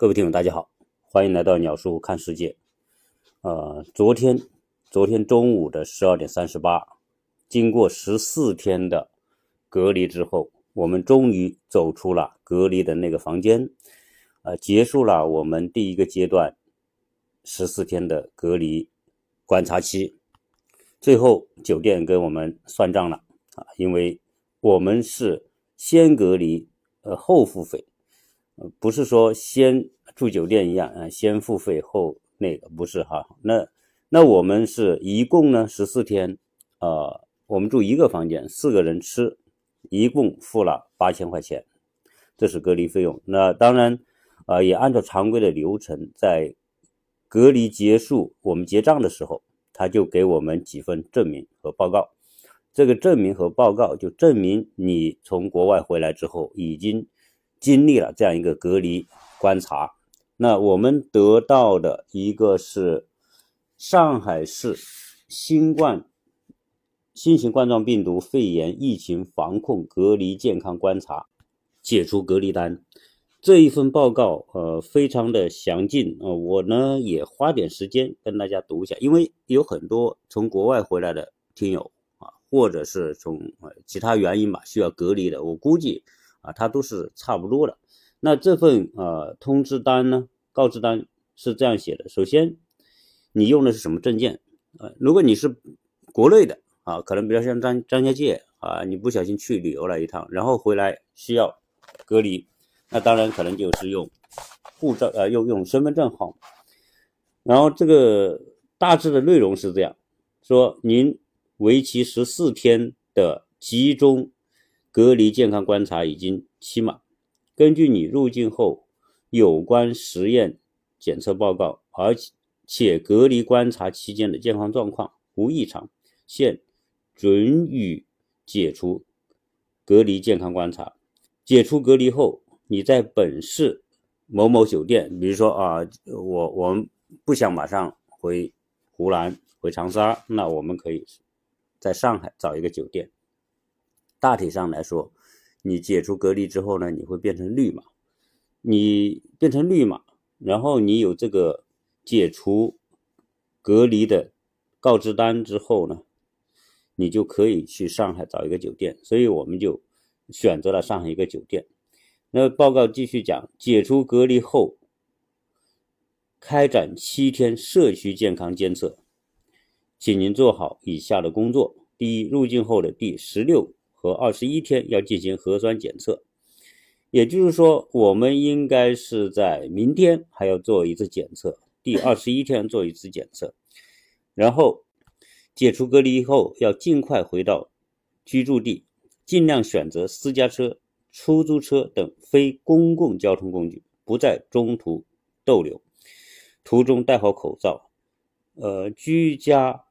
各位听友，大家好，欢迎来到鸟叔看世界。呃，昨天，昨天中午的十二点三十八，经过十四天的隔离之后，我们终于走出了隔离的那个房间，呃，结束了我们第一个阶段十四天的隔离观察期。最后，酒店跟我们算账了啊，因为我们是先隔离，呃，后付费。不是说先住酒店一样啊，先付费后那个不是哈。那那我们是一共呢十四天，呃，我们住一个房间，四个人吃，一共付了八千块钱，这是隔离费用。那当然，啊，也按照常规的流程，在隔离结束我们结账的时候，他就给我们几份证明和报告。这个证明和报告就证明你从国外回来之后已经。经历了这样一个隔离观察，那我们得到的一个是上海市新冠新型冠状病毒肺炎疫情防控隔离健康观察解除隔离单这一份报告，呃，非常的详尽呃，我呢也花点时间跟大家读一下，因为有很多从国外回来的听友啊，或者是从其他原因吧需要隔离的，我估计。啊，它都是差不多的。那这份呃通知单呢，告知单是这样写的：首先，你用的是什么证件？啊，如果你是国内的啊，可能比较像张张家界啊，你不小心去旅游了一趟，然后回来需要隔离，那当然可能就是用护照呃，用用身份证号。然后这个大致的内容是这样说：您为期十四天的集中。隔离健康观察已经期满，根据你入境后有关实验检测报告，而且隔离观察期间的健康状况无异常，现准予解除隔离健康观察。解除隔离后，你在本市某某酒店，比如说啊，我我们不想马上回湖南回长沙，那我们可以在上海找一个酒店。大体上来说，你解除隔离之后呢，你会变成绿码。你变成绿码，然后你有这个解除隔离的告知单之后呢，你就可以去上海找一个酒店。所以我们就选择了上海一个酒店。那报告继续讲，解除隔离后，开展七天社区健康监测，请您做好以下的工作：第一，入境后的第十六。和二十一天要进行核酸检测，也就是说，我们应该是在明天还要做一次检测，第二十一天做一次检测，然后解除隔离以后要尽快回到居住地，尽量选择私家车、出租车等非公共交通工具，不在中途逗留，途中戴好口罩。呃，居家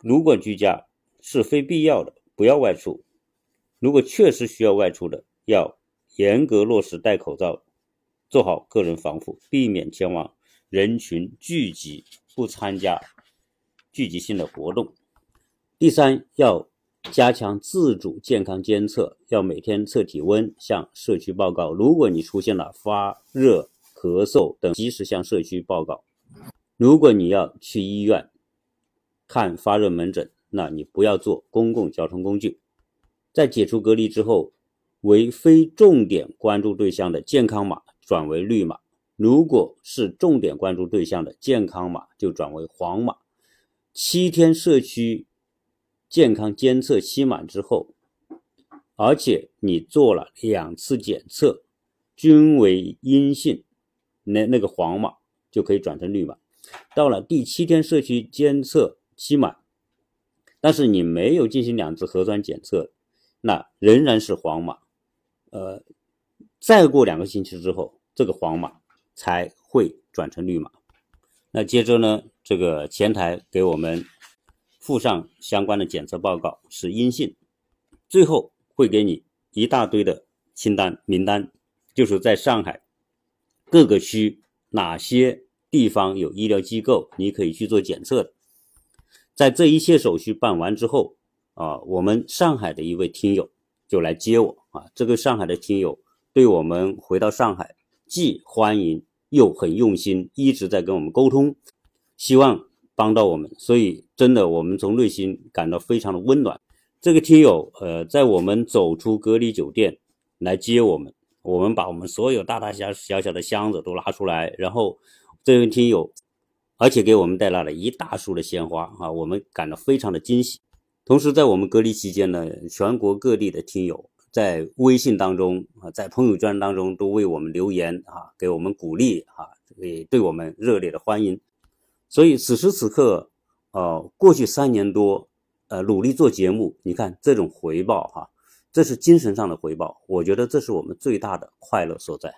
如果居家是非必要的，不要外出。如果确实需要外出的，要严格落实戴口罩，做好个人防护，避免前往人群聚集，不参加聚集性的活动。第三，要加强自主健康监测，要每天测体温，向社区报告。如果你出现了发热、咳嗽等，及时向社区报告。如果你要去医院看发热门诊，那你不要坐公共交通工具。在解除隔离之后，为非重点关注对象的健康码转为绿码；如果是重点关注对象的健康码，就转为黄码。七天社区健康监测期满之后，而且你做了两次检测均为阴性，那那个黄码就可以转成绿码。到了第七天社区监测期满，但是你没有进行两次核酸检测。那仍然是黄码，呃，再过两个星期之后，这个黄码才会转成绿码。那接着呢，这个前台给我们附上相关的检测报告是阴性，最后会给你一大堆的清单名单，就是在上海各个区哪些地方有医疗机构，你可以去做检测的。在这一切手续办完之后。啊，我们上海的一位听友就来接我啊。这个上海的听友对我们回到上海既欢迎又很用心，一直在跟我们沟通，希望帮到我们。所以真的，我们从内心感到非常的温暖。这个听友，呃，在我们走出隔离酒店来接我们，我们把我们所有大大小小小的箱子都拿出来，然后这位听友，而且给我们带来了一大束的鲜花啊，我们感到非常的惊喜。同时，在我们隔离期间呢，全国各地的听友在微信当中啊，在朋友圈当中都为我们留言啊，给我们鼓励啊，也对我们热烈的欢迎。所以此时此刻，呃，过去三年多，呃，努力做节目，你看这种回报哈，这是精神上的回报，我觉得这是我们最大的快乐所在。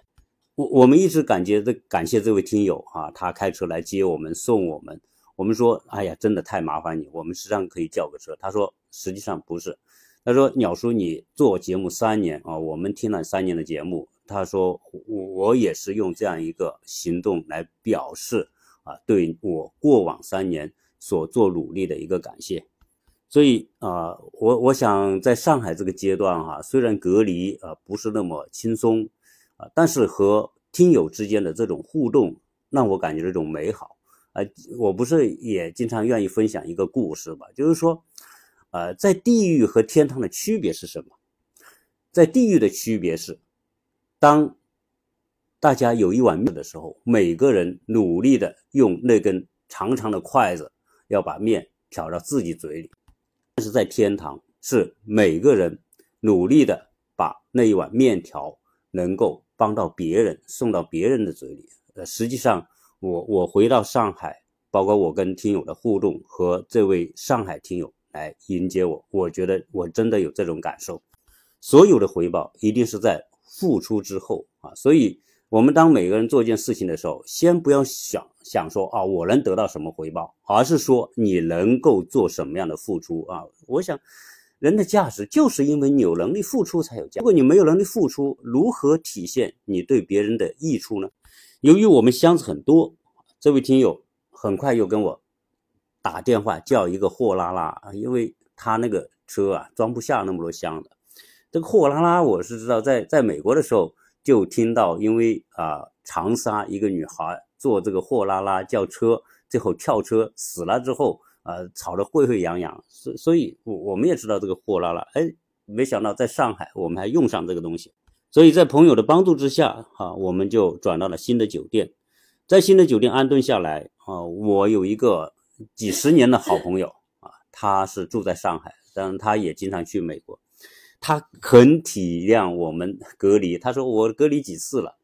我我们一直感觉这感谢这位听友哈，他开车来接我们，送我们。我们说，哎呀，真的太麻烦你。我们实际上可以叫个车。他说，实际上不是。他说，鸟叔，你做节目三年啊，我们听了三年的节目。他说，我我也是用这样一个行动来表示啊，对我过往三年所做努力的一个感谢。所以啊，我我想在上海这个阶段哈，虽然隔离啊不是那么轻松啊，但是和听友之间的这种互动，让我感觉这种美好。啊，我不是也经常愿意分享一个故事吧？就是说，呃，在地狱和天堂的区别是什么？在地狱的区别是，当大家有一碗面的时候，每个人努力的用那根长长的筷子要把面挑到自己嘴里；但是在天堂，是每个人努力的把那一碗面条能够帮到别人，送到别人的嘴里。呃，实际上。我我回到上海，包括我跟听友的互动和这位上海听友来迎接我，我觉得我真的有这种感受。所有的回报一定是在付出之后啊，所以我们当每个人做一件事情的时候，先不要想想说啊我能得到什么回报，而是说你能够做什么样的付出啊。我想人的价值就是因为你有能力付出才有价，如果你没有能力付出，如何体现你对别人的益处呢？由于我们箱子很多，这位听友很快又跟我打电话叫一个货拉拉，因为他那个车啊装不下那么多箱子。这个货拉拉我是知道，在在美国的时候就听到，因为啊长沙一个女孩坐这个货拉拉叫车，最后跳车死了之后啊吵得沸沸扬扬，所所以，我我们也知道这个货拉拉，哎，没想到在上海我们还用上这个东西。所以在朋友的帮助之下，哈，我们就转到了新的酒店，在新的酒店安顿下来啊。我有一个几十年的好朋友啊，他是住在上海，但他也经常去美国，他很体谅我们隔离。他说我隔离几次了，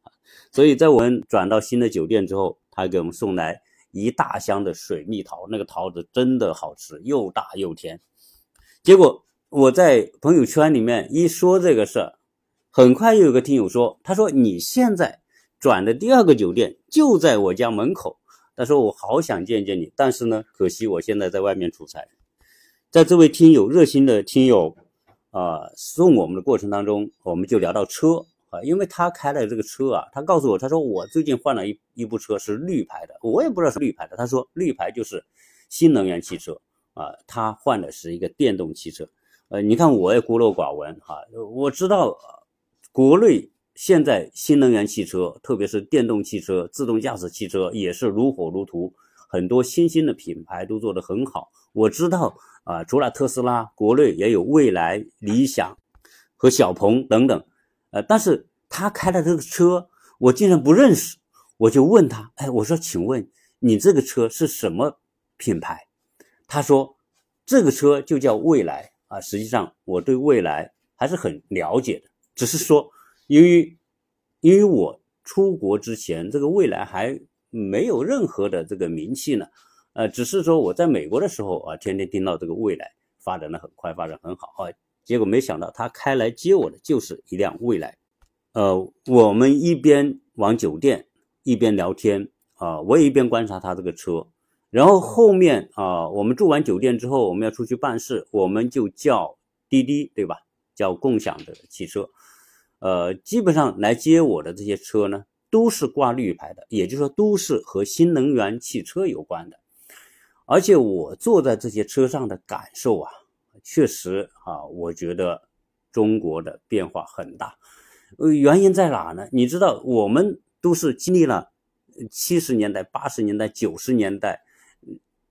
所以在我们转到新的酒店之后，他给我们送来一大箱的水蜜桃，那个桃子真的好吃，又大又甜。结果我在朋友圈里面一说这个事儿。很快又有个听友说：“他说你现在转的第二个酒店就在我家门口。他说我好想见见你，但是呢，可惜我现在在外面出差。”在这位听友热心的听友啊送我们的过程当中，我们就聊到车啊，因为他开的这个车啊，他告诉我，他说我最近换了一一部车是绿牌的，我也不知道是绿牌的。他说绿牌就是新能源汽车啊，他换的是一个电动汽车。呃，你看我也孤陋寡闻哈，我知道。国内现在新能源汽车，特别是电动汽车、自动驾驶汽车，也是如火如荼，很多新兴的品牌都做得很好。我知道啊，除了特斯拉，国内也有蔚来、理想和小鹏等等。呃，但是他开的这个车，我竟然不认识。我就问他，哎，我说，请问你这个车是什么品牌？他说，这个车就叫蔚来啊。实际上，我对蔚来还是很了解的。只是说，因为因为我出国之前，这个未来还没有任何的这个名气呢，呃，只是说我在美国的时候啊，天天听到这个未来发展的很快，发展很好啊，结果没想到他开来接我的就是一辆未来，呃，我们一边往酒店一边聊天啊，我也一边观察他这个车，然后后面啊，我们住完酒店之后，我们要出去办事，我们就叫滴滴，对吧？叫共享的汽车。呃，基本上来接我的这些车呢，都是挂绿牌的，也就是说，都是和新能源汽车有关的。而且我坐在这些车上的感受啊，确实啊，我觉得中国的变化很大。呃，原因在哪呢？你知道，我们都是经历了七十年代、八十年代、九十年代、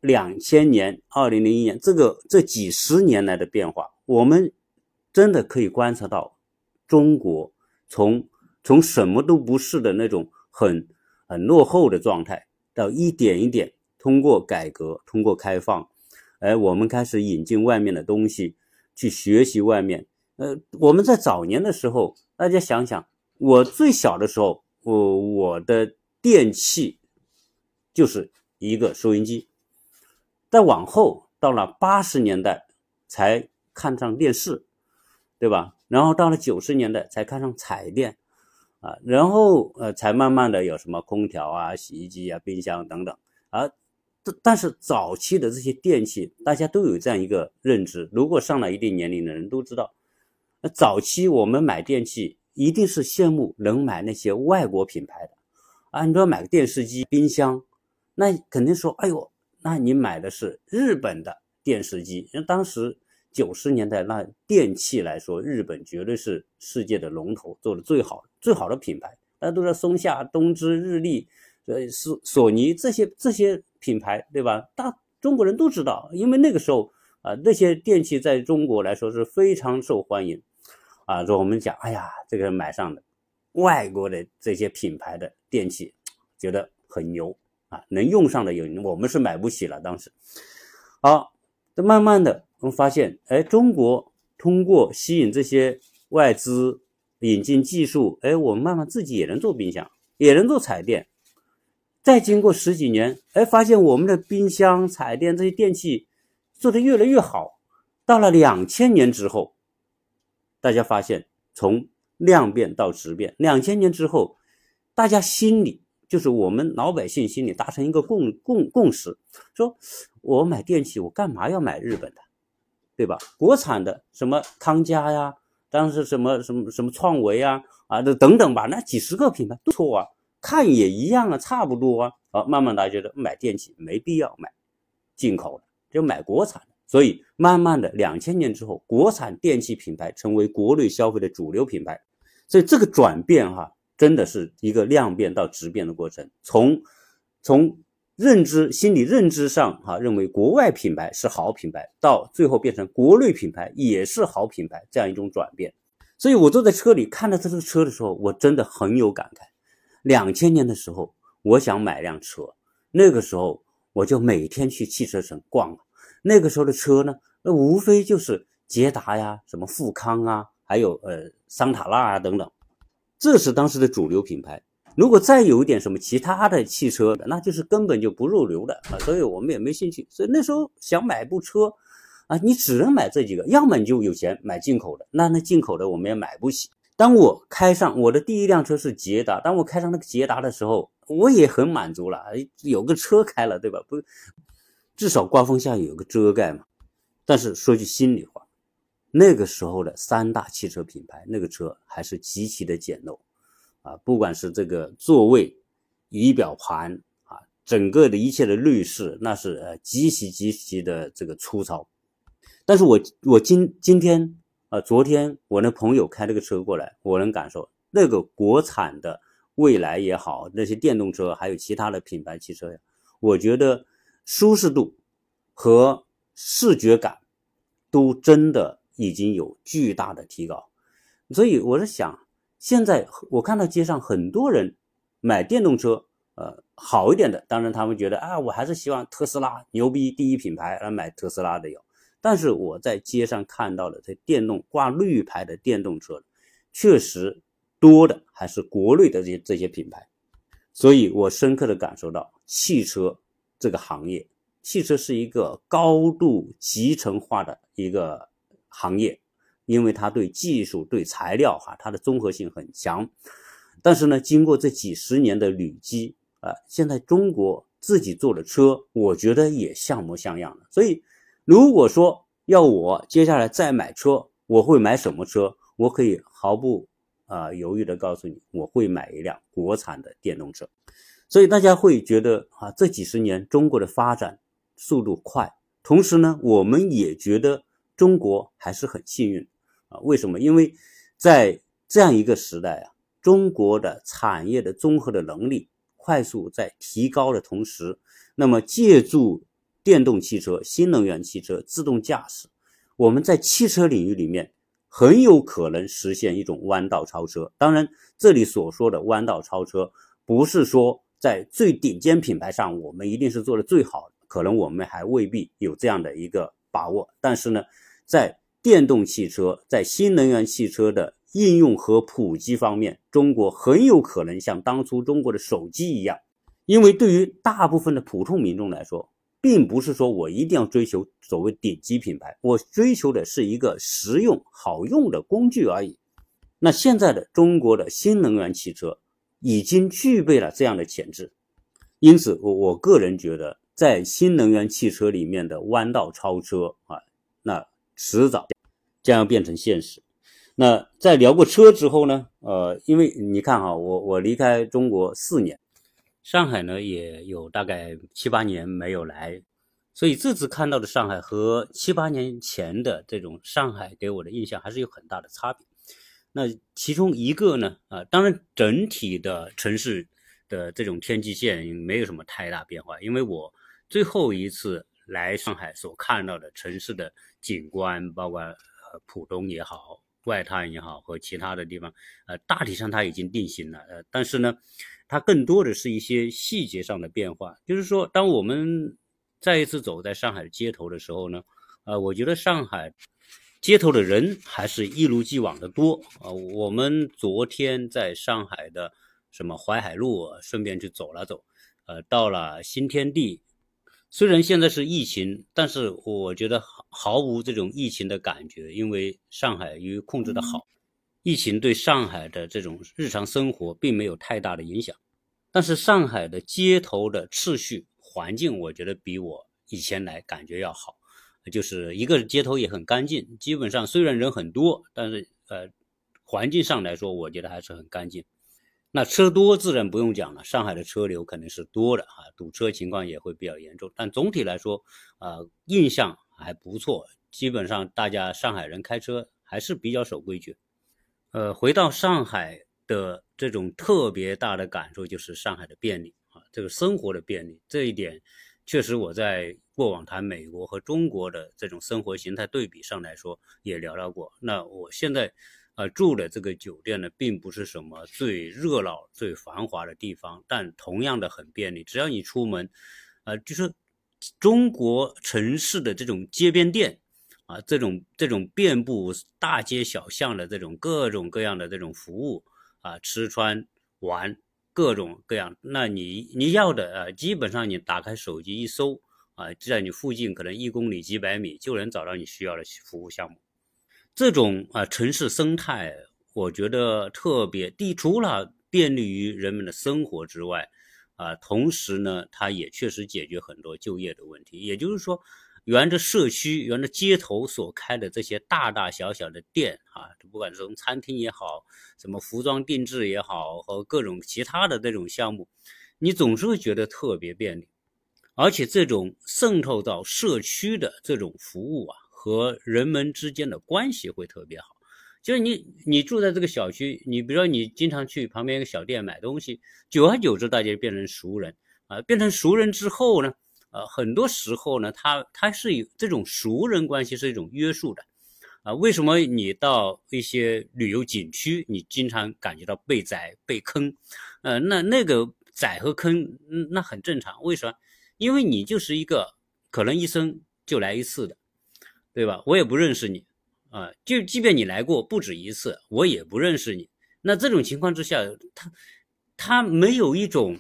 两千年、二零零一年，这个这几十年来的变化，我们真的可以观察到，中国从从什么都不是的那种很很落后的状态，到一点一点通过改革、通过开放，哎，我们开始引进外面的东西，去学习外面。呃，我们在早年的时候，大家想想，我最小的时候，我我的电器就是一个收音机。再往后，到了八十年代才看上电视，对吧？然后到了九十年代才看上彩电，啊，然后呃，才慢慢的有什么空调啊、洗衣机啊、冰箱等等。啊，但是早期的这些电器，大家都有这样一个认知：如果上了一定年龄的人都知道。那早期我们买电器，一定是羡慕能买那些外国品牌的，啊，你说买个电视机、冰箱，那肯定说，哎呦，那你买的是日本的电视机。那当时九十年代那电器来说，日本绝对是世界的龙头，做的最好、最好的品牌。大家都知道松下、东芝、日立，呃，索索尼这些这些品牌，对吧？大中国人都知道，因为那个时候啊，那些电器在中国来说是非常受欢迎。啊，说我们讲，哎呀，这个买上的外国的这些品牌的电器，觉得很牛啊，能用上的有，我们是买不起了。当时，好，这慢慢的我们发现，哎，中国通过吸引这些外资，引进技术，哎，我们慢慢自己也能做冰箱，也能做彩电。再经过十几年，哎，发现我们的冰箱、彩电这些电器做得越来越好。到了两千年之后。大家发现，从量变到质变，两千年之后，大家心里就是我们老百姓心里达成一个共共共识，说我买电器，我干嘛要买日本的，对吧？国产的什么康佳呀，当时什么什么什么创维啊，啊，这等等吧，那几十个品牌都错啊，看也一样啊，差不多啊。好，慢慢大家觉得买电器没必要买进口的，就买国产的。所以，慢慢的，两千年之后，国产电器品牌成为国内消费的主流品牌。所以，这个转变哈，真的是一个量变到质变的过程。从从认知、心理认知上哈，认为国外品牌是好品牌，到最后变成国内品牌也是好品牌，这样一种转变。所以我坐在车里看到这个车的时候，我真的很有感慨。两千年的时候，我想买辆车，那个时候我就每天去汽车城逛。那个时候的车呢，那无非就是捷达呀、什么富康啊，还有呃桑塔纳啊等等，这是当时的主流品牌。如果再有一点什么其他的汽车，那就是根本就不入流的啊，所以我们也没兴趣。所以那时候想买部车啊，你只能买这几个，要么你就有钱买进口的，那那进口的我们也买不起。当我开上我的第一辆车是捷达，当我开上那个捷达的时候，我也很满足了，有个车开了，对吧？不。至少刮风下雨有个遮盖嘛，但是说句心里话，那个时候的三大汽车品牌，那个车还是极其的简陋，啊，不管是这个座位、仪表盘啊，整个的一切的内饰，那是呃极其极其的这个粗糙。但是我我今今天啊，昨天我那朋友开这个车过来，我能感受那个国产的蔚来也好，那些电动车还有其他的品牌汽车呀，我觉得。舒适度和视觉感都真的已经有巨大的提高，所以我在想，现在我看到街上很多人买电动车，呃，好一点的，当然他们觉得啊，我还是希望特斯拉牛逼，第一品牌来买特斯拉的有。但是我在街上看到的这电动挂绿牌的电动车，确实多的还是国内的这些这些品牌，所以我深刻的感受到汽车。这个行业，汽车是一个高度集成化的一个行业，因为它对技术、对材料哈，它的综合性很强。但是呢，经过这几十年的累积啊，现在中国自己做的车，我觉得也像模像样的。所以，如果说要我接下来再买车，我会买什么车？我可以毫不啊犹豫的告诉你，我会买一辆国产的电动车。所以大家会觉得啊，这几十年中国的发展速度快，同时呢，我们也觉得中国还是很幸运啊。为什么？因为在这样一个时代啊，中国的产业的综合的能力、快速在提高的同时，那么借助电动汽车、新能源汽车、自动驾驶，我们在汽车领域里面很有可能实现一种弯道超车。当然，这里所说的弯道超车，不是说在最顶尖品牌上我们一定是做的最好，可能我们还未必有这样的一个把握。但是呢，在电动汽车、在新能源汽车的应用和普及方面，中国很有可能像当初中国的手机一样，因为对于大部分的普通民众来说，并不是说我一定要追求所谓顶级品牌，我追求的是一个实用好用的工具而已。那现在的中国的新能源汽车已经具备了这样的潜质，因此我我个人觉得，在新能源汽车里面的弯道超车啊，迟早将要变成现实。那在聊过车之后呢？呃，因为你看哈，我我离开中国四年，上海呢也有大概七八年没有来，所以这次看到的上海和七八年前的这种上海给我的印象还是有很大的差别。那其中一个呢，啊，当然整体的城市的这种天际线没有什么太大变化，因为我最后一次来上海所看到的城市的景观，包括呃浦东也好。外滩也好，和其他的地方，呃，大体上它已经定型了，呃，但是呢，它更多的是一些细节上的变化。就是说，当我们再一次走在上海的街头的时候呢，呃，我觉得上海街头的人还是一如既往的多啊。我们昨天在上海的什么淮海路，顺便去走了走，呃，到了新天地。虽然现在是疫情，但是我觉得毫毫无这种疫情的感觉，因为上海由于控制的好，疫情对上海的这种日常生活并没有太大的影响。但是上海的街头的秩序环境，我觉得比我以前来感觉要好，就是一个街头也很干净，基本上虽然人很多，但是呃，环境上来说，我觉得还是很干净。那车多自然不用讲了，上海的车流肯定是多的啊，堵车情况也会比较严重。但总体来说，啊，印象还不错。基本上大家上海人开车还是比较守规矩。呃，回到上海的这种特别大的感受就是上海的便利啊，这个生活的便利这一点，确实我在过往谈美国和中国的这种生活形态对比上来说也聊到过。那我现在。呃，住的这个酒店呢，并不是什么最热闹、最繁华的地方，但同样的很便利。只要你出门，呃，就是中国城市的这种街边店啊，这种这种遍布大街小巷的这种各种各样的这种服务啊，吃穿玩各种各样，那你你要的啊，基本上你打开手机一搜啊，在你附近可能一公里几百米就能找到你需要的服务项目。这种啊城市生态，我觉得特别地除了便利于人们的生活之外，啊，同时呢，它也确实解决很多就业的问题。也就是说，沿着社区、沿着街头所开的这些大大小小的店啊，不管是从餐厅也好，什么服装定制也好，和各种其他的这种项目，你总是会觉得特别便利，而且这种渗透到社区的这种服务啊。和人们之间的关系会特别好，就是你你住在这个小区，你比如说你经常去旁边一个小店买东西，久而久之大家就变成熟人啊，变成熟人之后呢，呃，很多时候呢，他他是有这种熟人关系是一种约束的，啊，为什么你到一些旅游景区，你经常感觉到被宰被坑，呃，那那个宰和坑，那很正常，为什么？因为你就是一个可能一生就来一次的。对吧？我也不认识你，啊，就即便你来过不止一次，我也不认识你。那这种情况之下，他他没有一种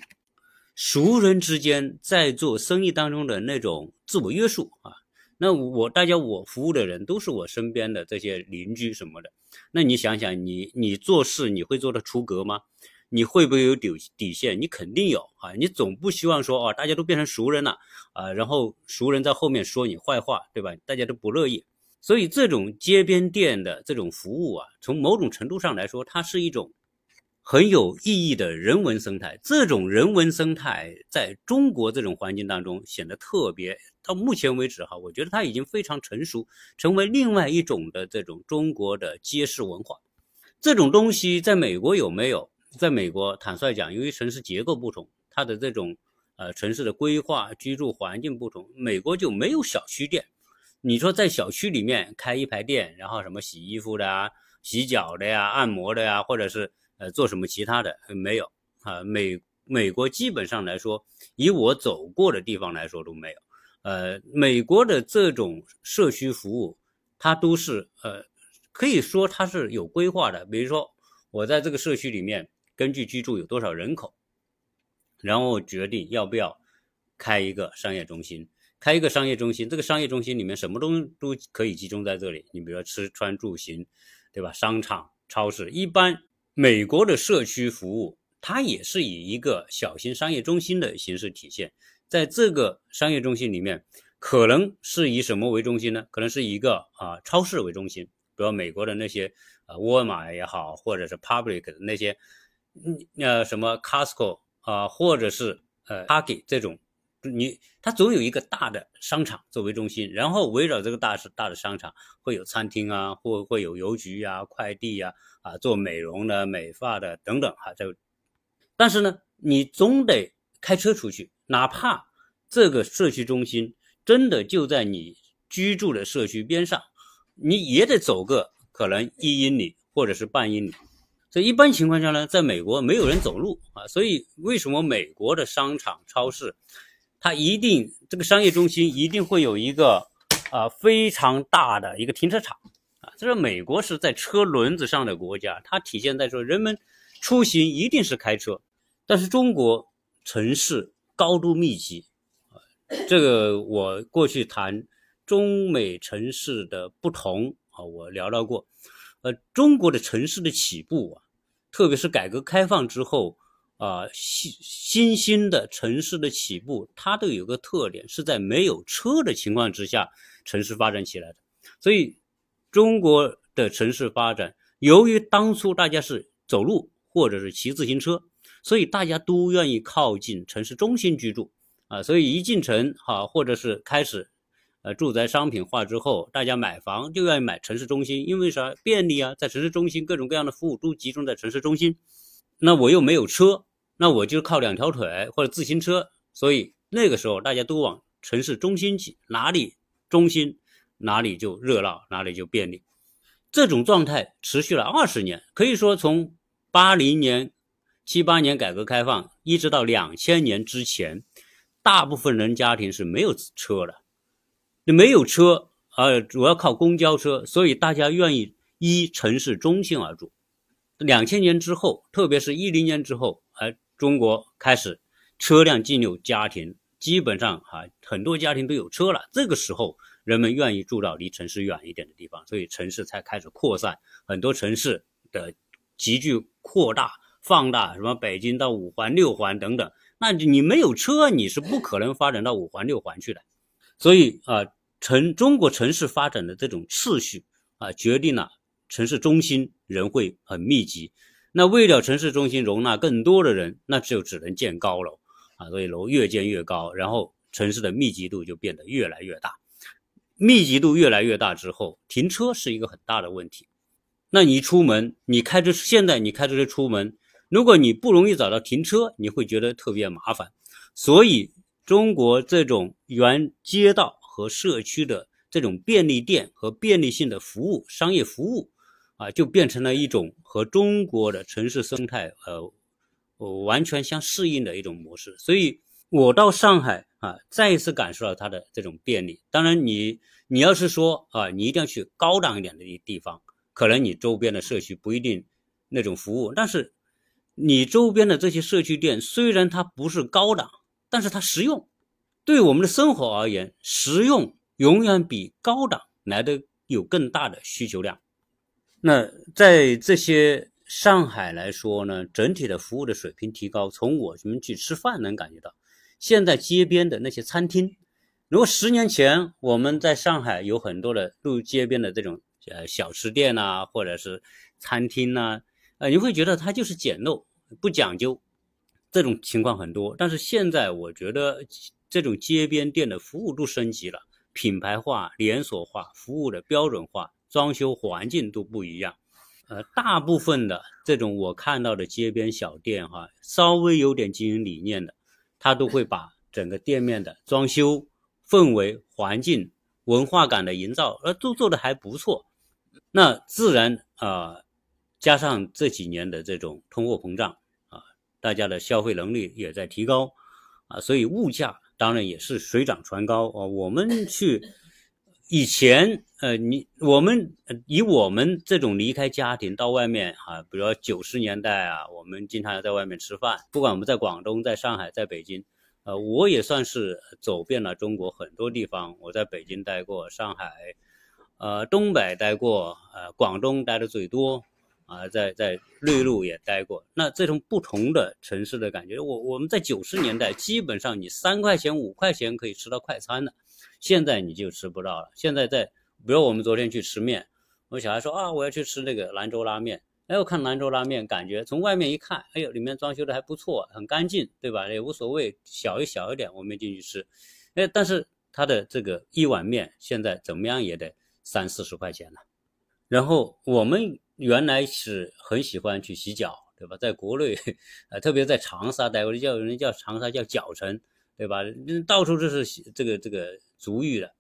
熟人之间在做生意当中的那种自我约束啊。那我大家我服务的人都是我身边的这些邻居什么的。那你想想，你你做事你会做得出格吗？你会不会有底底线？你肯定有啊！你总不希望说哦，大家都变成熟人了啊，然后熟人在后面说你坏话，对吧？大家都不乐意。所以这种街边店的这种服务啊，从某种程度上来说，它是一种很有意义的人文生态。这种人文生态在中国这种环境当中显得特别。到目前为止哈，我觉得它已经非常成熟，成为另外一种的这种中国的街市文化。这种东西在美国有没有？在美国，坦率讲，由于城市结构不同，它的这种呃城市的规划、居住环境不同，美国就没有小区店。你说在小区里面开一排店，然后什么洗衣服的啊、洗脚的呀、按摩的呀，或者是呃做什么其他的，没有啊。美美国基本上来说，以我走过的地方来说都没有。呃，美国的这种社区服务，它都是呃可以说它是有规划的。比如说我在这个社区里面，根据居住有多少人口，然后决定要不要开一个商业中心。开一个商业中心，这个商业中心里面什么东都可以集中在这里。你比如说吃穿住行，对吧？商场、超市，一般美国的社区服务，它也是以一个小型商业中心的形式体现。在这个商业中心里面，可能是以什么为中心呢？可能是一个啊超市为中心，比如美国的那些啊沃尔玛也好，或者是 Public 那些，嗯呃什么 Costco 啊，或者是呃 Target 这种。你它总有一个大的商场作为中心，然后围绕这个大是大的商场会有餐厅啊，或会有邮局啊、快递呀、啊做美容的、美发的等等哈。这，但是呢，你总得开车出去，哪怕这个社区中心真的就在你居住的社区边上，你也得走个可能一英里或者是半英里。所以一般情况下呢，在美国没有人走路啊，所以为什么美国的商场、超市？它一定这个商业中心一定会有一个啊非常大的一个停车场啊，这是美国是在车轮子上的国家，它体现在说人们出行一定是开车，但是中国城市高度密集啊，这个我过去谈中美城市的不同啊，我聊到过，呃，中国的城市的起步啊，特别是改革开放之后。啊，新新兴的城市的起步，它都有个特点，是在没有车的情况之下，城市发展起来的。所以，中国的城市发展，由于当初大家是走路或者是骑自行车，所以大家都愿意靠近城市中心居住啊。所以一进城，哈，或者是开始，呃，住宅商品化之后，大家买房就愿意买城市中心，因为啥？便利啊，在城市中心，各种各样的服务都集中在城市中心。那我又没有车。那我就靠两条腿或者自行车，所以那个时候大家都往城市中心挤，哪里中心哪里就热闹，哪里就便利。这种状态持续了二十年，可以说从八零年、七八年改革开放一直到两千年之前，大部分人家庭是没有车的，没有车，呃，主要靠公交车，所以大家愿意依城市中心而住。两千年之后，特别是一零年之后，呃。中国开始车辆进入家庭，基本上哈很多家庭都有车了。这个时候，人们愿意住到离城市远一点的地方，所以城市才开始扩散。很多城市的急剧扩大、放大，什么北京到五环、六环等等。那你没有车，你是不可能发展到五环、六环去的。所以啊，城中国城市发展的这种次序啊，决定了城市中心人会很密集。那为了城市中心容纳更多的人，那就只能建高楼啊，所以楼越建越高，然后城市的密集度就变得越来越大。密集度越来越大之后，停车是一个很大的问题。那你出门，你开着现在你开着车出门，如果你不容易找到停车，你会觉得特别麻烦。所以，中国这种原街道和社区的这种便利店和便利性的服务、商业服务。啊，就变成了一种和中国的城市生态呃，完全相适应的一种模式。所以，我到上海啊，再一次感受到它的这种便利。当然，你你要是说啊，你一定要去高档一点的地地方，可能你周边的社区不一定那种服务。但是，你周边的这些社区店虽然它不是高档，但是它实用。对我们的生活而言，实用永远比高档来的有更大的需求量。那在这些上海来说呢，整体的服务的水平提高，从我们去吃饭能感觉到。现在街边的那些餐厅，如果十年前我们在上海有很多的路街边的这种呃小吃店呐，或者是餐厅呐，呃，你会觉得它就是简陋不讲究，这种情况很多。但是现在我觉得这种街边店的服务都升级了，品牌化、连锁化，服务的标准化。装修环境都不一样，呃，大部分的这种我看到的街边小店哈，稍微有点经营理念的，他都会把整个店面的装修、氛围、环境、文化感的营造，呃，都做的还不错。那自然啊，加上这几年的这种通货膨胀啊，大家的消费能力也在提高啊，所以物价当然也是水涨船高啊。我们去以前呃，你我们以我们这种离开家庭到外面啊，比如说九十年代啊，我们经常要在外面吃饭，不管我们在广东、在上海、在北京，呃，我也算是走遍了中国很多地方。我在北京待过，上海。呃，东北待过，呃，广东待的最多，啊，在在内陆也待过。那这种不同的城市的感觉，我我们在九十年代，基本上你三块钱、五块钱可以吃到快餐的，现在你就吃不到了。现在在，比如我们昨天去吃面，我小孩说啊，我要去吃那个兰州拉面。哎，我看兰州拉面，感觉从外面一看，哎呦，里面装修的还不错，很干净，对吧？也无所谓，小一小一点，我们进去吃。哎，但是它的这个一碗面，现在怎么样也得。三四十块钱了，然后我们原来是很喜欢去洗脚，对吧？在国内，呃，特别在长沙待过，叫人叫长沙叫脚城，对吧？到处都是这个这个足浴的。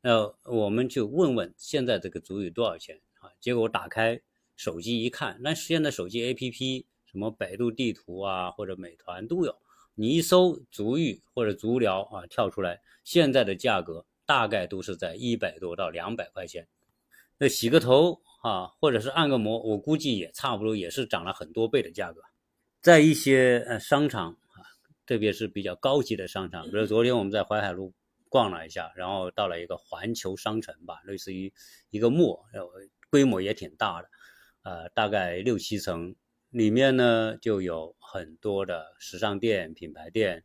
呃，我们就问问现在这个足浴多少钱啊？结果我打开手机一看，那现在手机 APP 什么百度地图啊，或者美团都有，你一搜足浴或者足疗啊，跳出来现在的价格。大概都是在一百多到两百块钱，那洗个头啊，或者是按个摩，我估计也差不多也是涨了很多倍的价格。在一些呃商场啊，特别是比较高级的商场，比如昨天我们在淮海路逛了一下，然后到了一个环球商城吧，类似于一个 mall，规模也挺大的，呃，大概六七层，里面呢就有很多的时尚店、品牌店，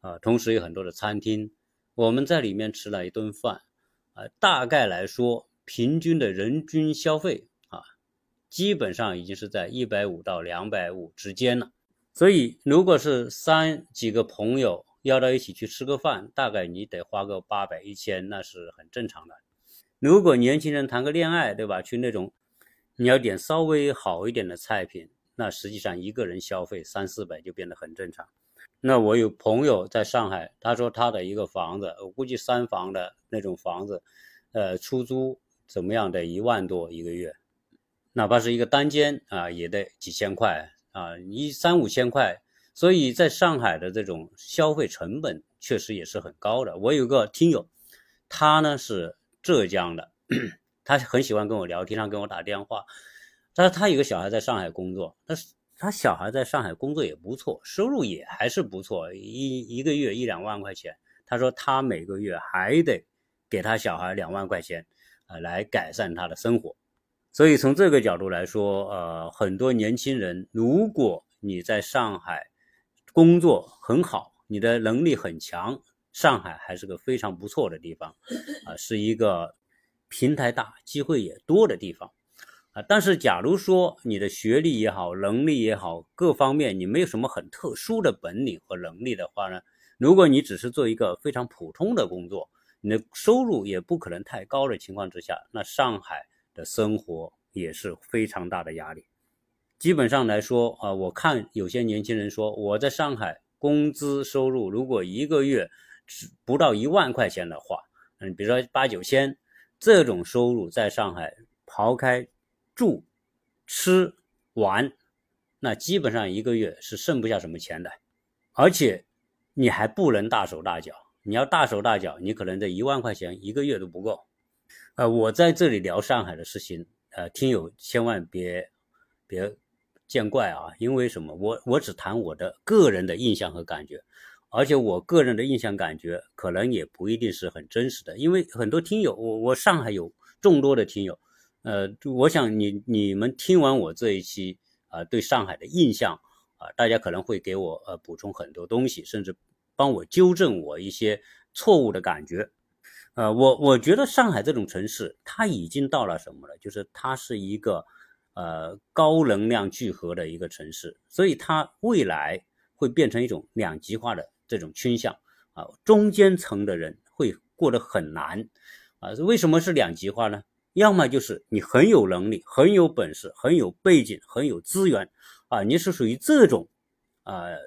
啊，同时有很多的餐厅。我们在里面吃了一顿饭，啊，大概来说，平均的人均消费啊，基本上已经是在一百五到两百五之间了。所以，如果是三几个朋友要到一起去吃个饭，大概你得花个八百一千，那是很正常的。如果年轻人谈个恋爱，对吧？去那种你要点稍微好一点的菜品，那实际上一个人消费三四百就变得很正常。那我有朋友在上海，他说他的一个房子，我估计三房的那种房子，呃，出租怎么样得一万多一个月，哪怕是一个单间啊，也得几千块啊，一三五千块。所以在上海的这种消费成本确实也是很高的。我有个听友，他呢是浙江的，他很喜欢跟我聊，经常跟我打电话。他说他有个小孩在上海工作，他。他小孩在上海工作也不错，收入也还是不错，一一个月一两万块钱。他说他每个月还得给他小孩两万块钱，来改善他的生活。所以从这个角度来说，呃，很多年轻人，如果你在上海工作很好，你的能力很强，上海还是个非常不错的地方，啊，是一个平台大、机会也多的地方。啊，但是假如说你的学历也好，能力也好，各方面你没有什么很特殊的本领和能力的话呢，如果你只是做一个非常普通的工作，你的收入也不可能太高的情况之下，那上海的生活也是非常大的压力。基本上来说啊，我看有些年轻人说，我在上海工资收入如果一个月只不到一万块钱的话，嗯，比如说八九千这种收入，在上海刨开。住、吃、玩，那基本上一个月是剩不下什么钱的，而且你还不能大手大脚。你要大手大脚，你可能这一万块钱一个月都不够。呃，我在这里聊上海的事情，呃，听友千万别别见怪啊，因为什么？我我只谈我的个人的印象和感觉，而且我个人的印象感觉可能也不一定是很真实的，因为很多听友，我我上海有众多的听友。呃，我想你你们听完我这一期啊，对上海的印象啊，大家可能会给我呃补充很多东西，甚至帮我纠正我一些错误的感觉。呃，我我觉得上海这种城市，它已经到了什么了？就是它是一个呃高能量聚合的一个城市，所以它未来会变成一种两极化的这种倾向啊，中间层的人会过得很难啊。为什么是两极化呢？要么就是你很有能力、很有本事、很有背景、很有资源，啊，你是属于这种，呃，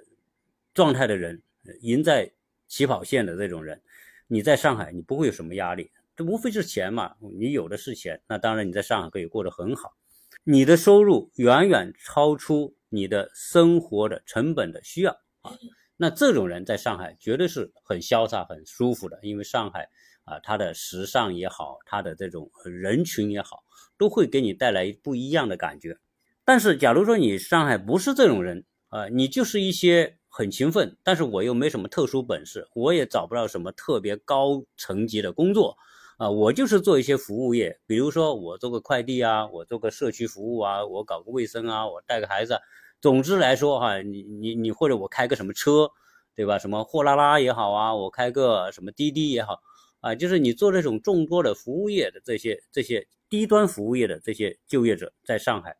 状态的人，赢在起跑线的这种人，你在上海你不会有什么压力，这无非是钱嘛，你有的是钱，那当然你在上海可以过得很好，你的收入远远超出你的生活的成本的需要啊，那这种人在上海绝对是很潇洒、很舒服的，因为上海啊，它的时尚也好，它的这种人群也好，都会给你带来不一样的感觉。但是，假如说你上海不是这种人啊，你就是一些很勤奋，但是我又没什么特殊本事，我也找不到什么特别高层级的工作啊，我就是做一些服务业，比如说我做个快递啊，我做个社区服务啊，我搞个卫生啊，我带个孩子，总之来说哈，你你你或者我开个什么车，对吧？什么货拉拉也好啊，我开个什么滴滴也好啊，就是你做这种众多的服务业的这些这些低端服务业的这些就业者，在上海。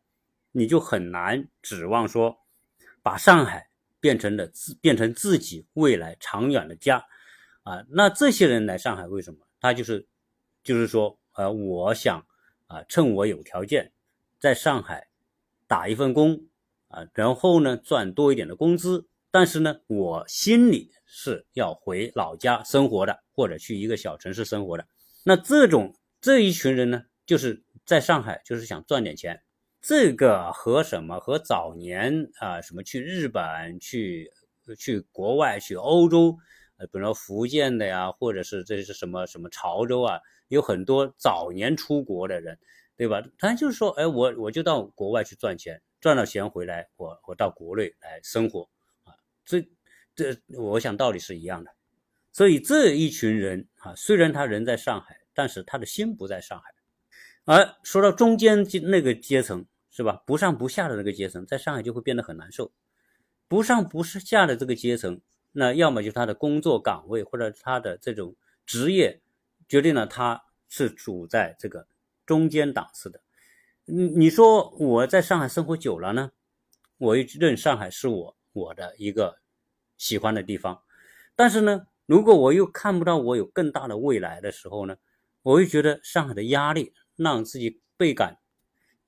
你就很难指望说，把上海变成了自变成自己未来长远的家，啊，那这些人来上海为什么？他就是，就是说，呃，我想啊，趁我有条件，在上海打一份工，啊，然后呢赚多一点的工资，但是呢，我心里是要回老家生活的，或者去一个小城市生活的。那这种这一群人呢，就是在上海就是想赚点钱。这个和什么和早年啊什么去日本去去国外去欧洲，呃，比如说福建的呀，或者是这是什么什么潮州啊，有很多早年出国的人，对吧？他就是说，哎，我我就到国外去赚钱，赚到钱回来，我我到国内来生活啊。这这，我想道理是一样的。所以这一群人啊，虽然他人在上海，但是他的心不在上海。而说到中间那个阶层，是吧？不上不下的那个阶层，在上海就会变得很难受。不上不下的这个阶层，那要么就是他的工作岗位或者他的这种职业，决定了他是处在这个中间档次的。你你说我在上海生活久了呢，我一认上海是我我的一个喜欢的地方。但是呢，如果我又看不到我有更大的未来的时候呢，我又觉得上海的压力。让自己倍感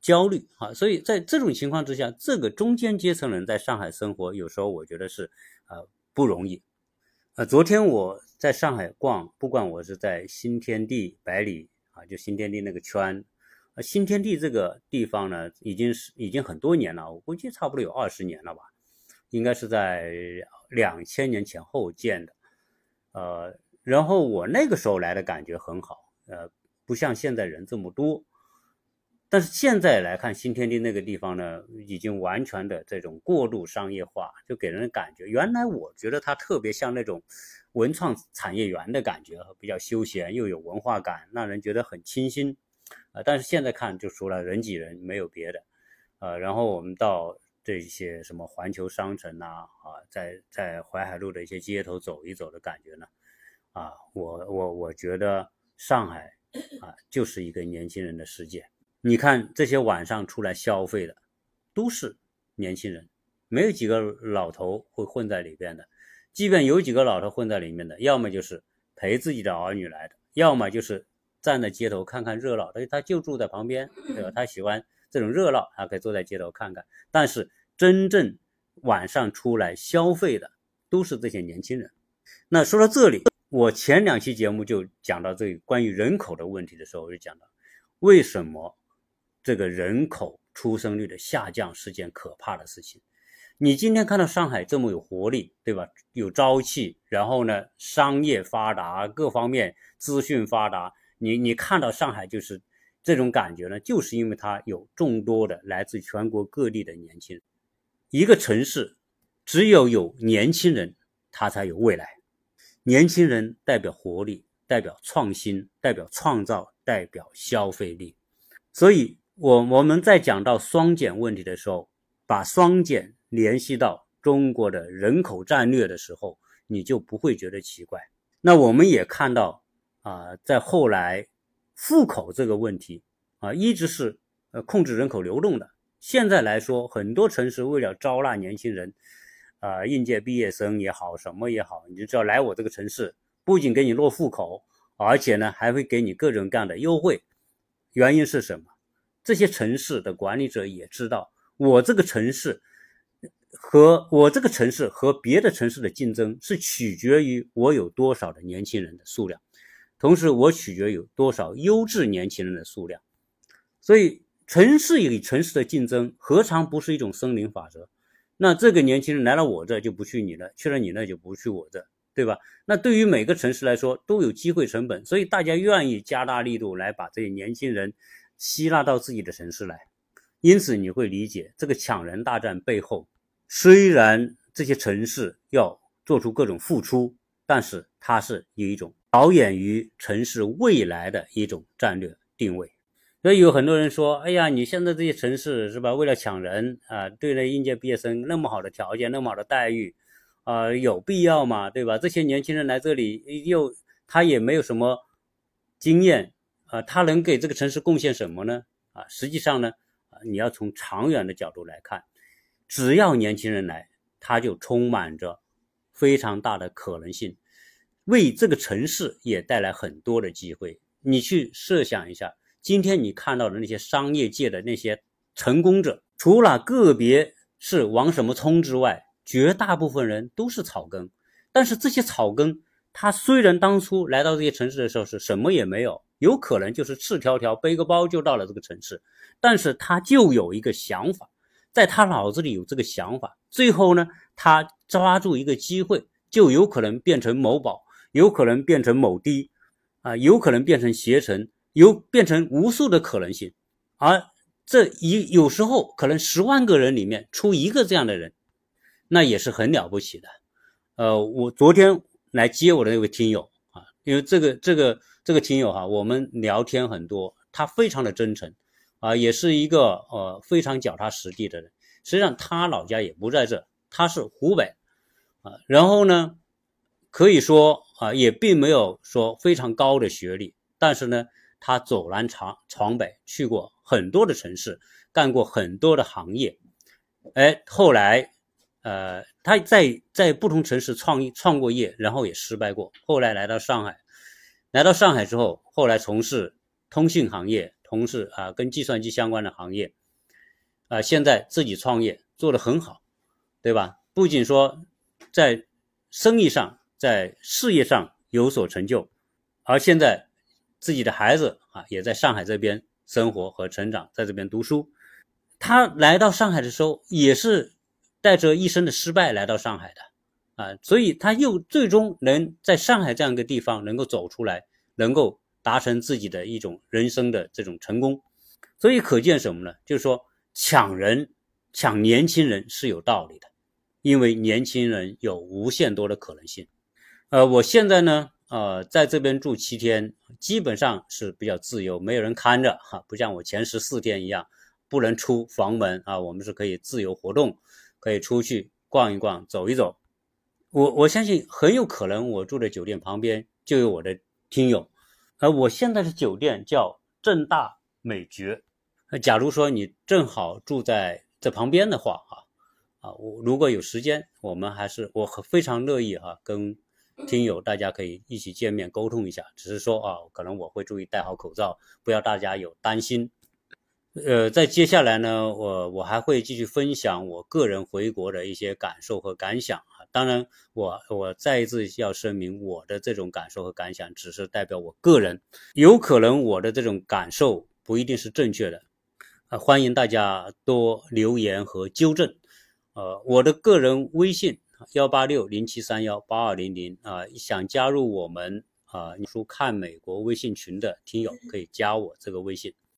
焦虑啊，所以在这种情况之下，这个中间阶层人在上海生活，有时候我觉得是呃不容易。呃，昨天我在上海逛，不管我是在新天地、百里啊，就新天地那个圈，呃，新天地这个地方呢，已经是已经很多年了，我估计差不多有二十年了吧，应该是在两千年前后建的。呃，然后我那个时候来的感觉很好，呃。不像现在人这么多，但是现在来看新天地那个地方呢，已经完全的这种过度商业化，就给人的感觉，原来我觉得它特别像那种文创产业园的感觉，比较休闲又有文化感，让人觉得很清新。啊，但是现在看就除了人挤人没有别的。呃，然后我们到这些什么环球商城呐，啊，在在淮海路的一些街头走一走的感觉呢，啊，我我我觉得上海。啊，就是一个年轻人的世界。你看这些晚上出来消费的，都是年轻人，没有几个老头会混在里边的。即便有几个老头混在里面的，要么就是陪自己的儿女来的，要么就是站在街头看看热闹。他他就住在旁边，对吧？他喜欢这种热闹，他可以坐在街头看看。但是真正晚上出来消费的，都是这些年轻人。那说到这里。我前两期节目就讲到这个关于人口的问题的时候，我就讲到为什么这个人口出生率的下降是件可怕的事情。你今天看到上海这么有活力，对吧？有朝气，然后呢，商业发达，各方面资讯发达，你你看到上海就是这种感觉呢，就是因为它有众多的来自全国各地的年轻人。一个城市只有有年轻人，它才有未来。年轻人代表活力，代表创新，代表创造，代表消费力。所以，我我们在讲到双减问题的时候，把双减联系到中国的人口战略的时候，你就不会觉得奇怪。那我们也看到啊，在后来户口这个问题啊，一直是呃控制人口流动的。现在来说，很多城市为了招纳年轻人。啊，应届毕业生也好，什么也好，你就只要来我这个城市，不仅给你落户口，而且呢，还会给你各种各样的优惠。原因是什么？这些城市的管理者也知道，我这个城市和我这个城市和别的城市的竞争是取决于我有多少的年轻人的数量，同时我取决有多少优质年轻人的数量。所以，城市与城市的竞争何尝不是一种森林法则？那这个年轻人来了我这就不去你那，去了你那就不去我这，对吧？那对于每个城市来说都有机会成本，所以大家愿意加大力度来把这些年轻人吸纳到自己的城市来。因此，你会理解这个抢人大战背后。虽然这些城市要做出各种付出，但是它是有一种着眼于城市未来的一种战略定位。所以有很多人说：“哎呀，你现在这些城市是吧？为了抢人啊，对那应届毕业生那么好的条件，那么好的待遇，啊，有必要吗？对吧？这些年轻人来这里又他也没有什么经验啊，他能给这个城市贡献什么呢？啊，实际上呢，你要从长远的角度来看。”只要年轻人来，他就充满着非常大的可能性，为这个城市也带来很多的机会。你去设想一下，今天你看到的那些商业界的那些成功者，除了个别是王什么聪之外，绝大部分人都是草根。但是这些草根，他虽然当初来到这些城市的时候是什么也没有，有可能就是赤条条背个包就到了这个城市，但是他就有一个想法。在他脑子里有这个想法，最后呢，他抓住一个机会，就有可能变成某宝，有可能变成某滴，啊，有可能变成携程，有变成无数的可能性。而这一有时候可能十万个人里面出一个这样的人，那也是很了不起的。呃，我昨天来接我的那位听友啊，因为这个这个这个听友哈，我们聊天很多，他非常的真诚。啊，也是一个呃非常脚踏实地的人。实际上，他老家也不在这，他是湖北啊。然后呢，可以说啊，也并没有说非常高的学历，但是呢，他走南闯闯北，去过很多的城市，干过很多的行业。哎，后来呃，他在在不同城市创业创过业，然后也失败过。后来来到上海，来到上海之后，后来从事通信行业。从事啊跟计算机相关的行业，啊现在自己创业做得很好，对吧？不仅说在生意上、在事业上有所成就，而现在自己的孩子啊也在上海这边生活和成长，在这边读书。他来到上海的时候，也是带着一生的失败来到上海的啊，所以他又最终能在上海这样一个地方能够走出来，能够。达成自己的一种人生的这种成功，所以可见什么呢？就是说抢人、抢年轻人是有道理的，因为年轻人有无限多的可能性。呃，我现在呢，呃，在这边住七天，基本上是比较自由，没有人看着哈，不像我前十四天一样不能出房门啊，我们是可以自由活动，可以出去逛一逛、走一走。我我相信很有可能我住的酒店旁边就有我的听友。而我现在的酒店叫正大美爵。那假如说你正好住在这旁边的话，啊啊，我如果有时间，我们还是我非常乐意啊，跟听友大家可以一起见面沟通一下。只是说啊，可能我会注意戴好口罩，不要大家有担心。呃，在接下来呢，我我还会继续分享我个人回国的一些感受和感想啊。当然，我我再一次要声明，我的这种感受和感想只是代表我个人，有可能我的这种感受不一定是正确的，啊，欢迎大家多留言和纠正。呃，我的个人微信幺八六零七三幺八二零零啊，想加入我们啊，你说看美国微信群的听友可以加我这个微信。